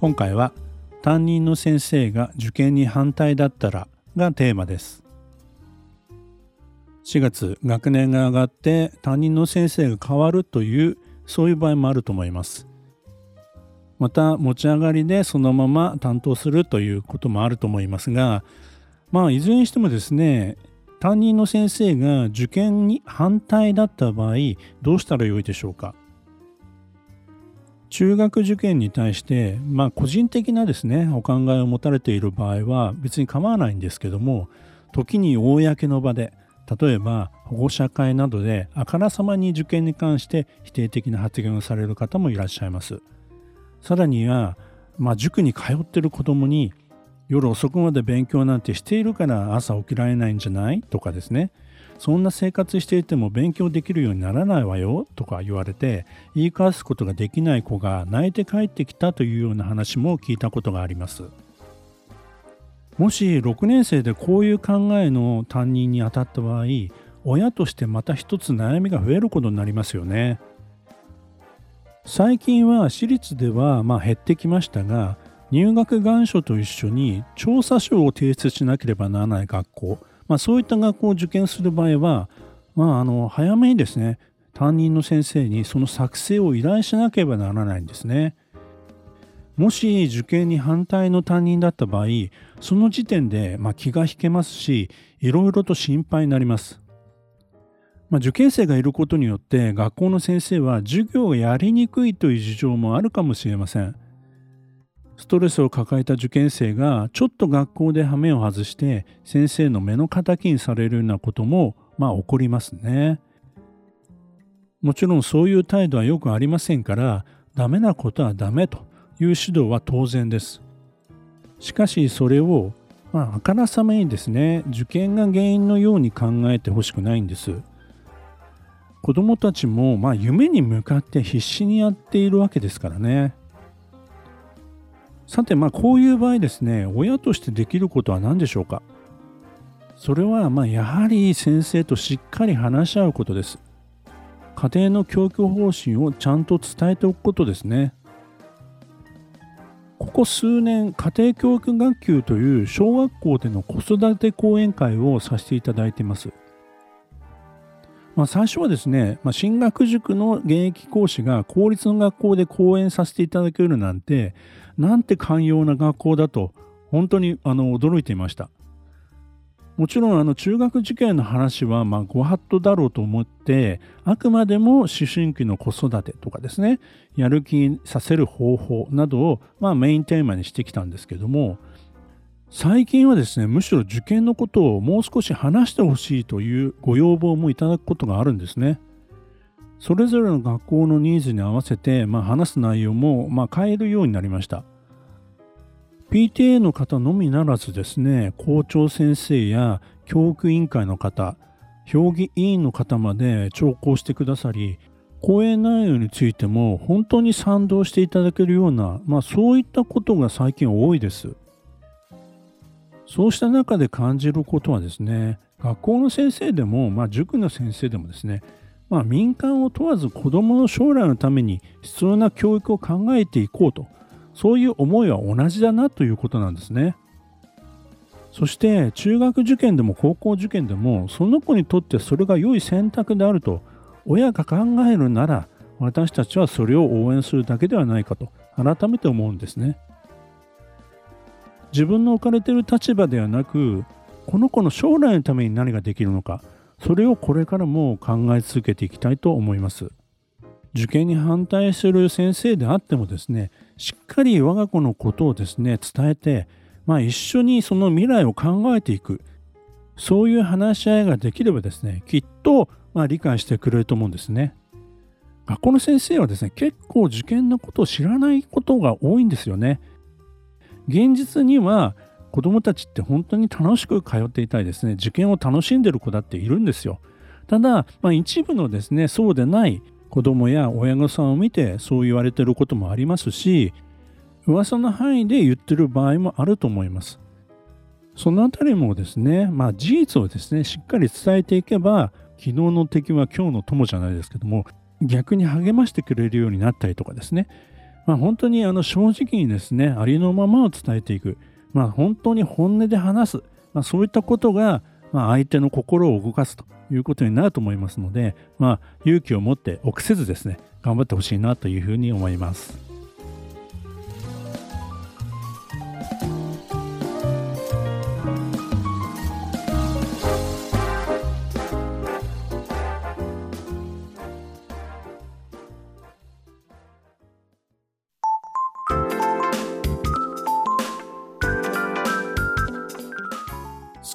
今回は担任の先生が受験に反対だったらがテーマです。4月学年が上がって担任の先生が変わるというそういう場合もあると思います。また持ち上がりでそのまま担当するということもあると思いますがまあいずれにしてもですね担任の先生が受験に反対だった場合どうしたらよいでしょうか？中学受験に対して、まあ、個人的なですねお考えを持たれている場合は別に構わないんですけども時に公の場で例えば保護者会などであからさまに受験に関して否定的な発言をされる方もいらっしゃいます。さらには、まあ、塾に通ってる子供に夜遅くまで勉強なんてしているから朝起きられないんじゃない？とかですねそんな生活していても勉強できるようにならないわよとか言われて言い返すことができない子が泣いて帰ってきたというような話も聞いたことがあります。もし6年生でこういう考えの担任に当たった場合親としてまた一つ悩みが増えることになりますよね。最近は私立ではま減ってきましたが入学願書と一緒に調査書を提出しなければならない学校まあ、そういった学校を受験する場合は、まあ、あの早めにですね担任の先生にその作成を依頼しなければならないんですね。もし受験に反対の担任だった場合その時点でま気が引けますしいろいろと心配になります。まあ、受験生がいることによって学校の先生は授業をやりにくいという事情もあるかもしれません。ストレスを抱えた受験生がちょっと学校で羽目を外して先生の目の敵にされるようなこともまあ起こりますね。もちろんそういう態度はよくありませんからダメなことはダメという指導は当然です。しかしそれをまあ、あからさまにですね受験が原因のように考えてほしくないんです。子どもたちもまあ夢に向かって必死にやっているわけですからね。さてまあこういう場合ですね親としてできることは何でしょうか？それはまあやはり先生としっかり話し合うことです。家庭の教育方針をちゃんと伝えておくことですね。ここ数年家庭教育学級という小学校での子育て講演会をさせていただいています。まあ、最初はですね、まあ、進学塾の現役講師が公立の学校で講演させていただけるなんてなんて寛容な学校だと本当にあの驚いていました。もちろんあの中学受験の話はまあご法度だろうと思ってあくまでも思春期の子育てとかですねやる気にさせる方法などをまあメインテーマにしてきたんですけども最近はですねむしろ受験のことをもう少し話してほしいというご要望もいただくことがあるんですね。それぞれの学校のニーズに合わせて、まあ、話す内容も、まあ、変えるようになりました。PTA の方のみならずですね校長先生や教育委員会の方評議委員の方まで聴講してくださり講演内容についても本当に賛同していただけるような、まあ、そういったことが最近多いです。そうした中で感じることはですね学校の先生でも、まあ、塾の先生でもですね、まあ、民間を問わず子どもの将来のために必要な教育を考えていこうとそういう思いは同じだなということなんですね。そして中学受験でも高校受験でもその子にとってそれが良い選択であると親が考えるなら私たちはそれを応援するだけではないかと改めて思うんですね。自分の置かれている立場ではなくこの子の将来のために何ができるのかそれをこれからも考え続けていきたいと思います。受験に反対する先生であってもですねしっかり我が子のことをですね伝えて、まあ、一緒にその未来を考えていく。そういう話し合いができればですねきっとまあ理解してくれると思うんですね。学校の先生はですね、結構受験のことを知らないことが多いんですよね。現実には子どもたちって本当に楽しく通っていたいですね、受験を楽しんでる子だっているんですよ。ただ、まあ、一部のですね、そうでない子どもや親御さんを見てそう言われてることもありますし、噂の範囲で言ってる場合もあると思います。そのあたりもですね、まあ事実をですね、しっかり伝えていけば、昨日の敵は今日の友じゃないですけども、逆に励ましてくれるようになったりとかですね、まあ、本当にあの正直にですね、ありのままを伝えていく、まあ、本当に本音で話す、まあ、そういったことが、ま、相手の心を動かすということになると思いますので、ま、勇気を持って臆せずですね、頑張ってほしいなというふうに思います。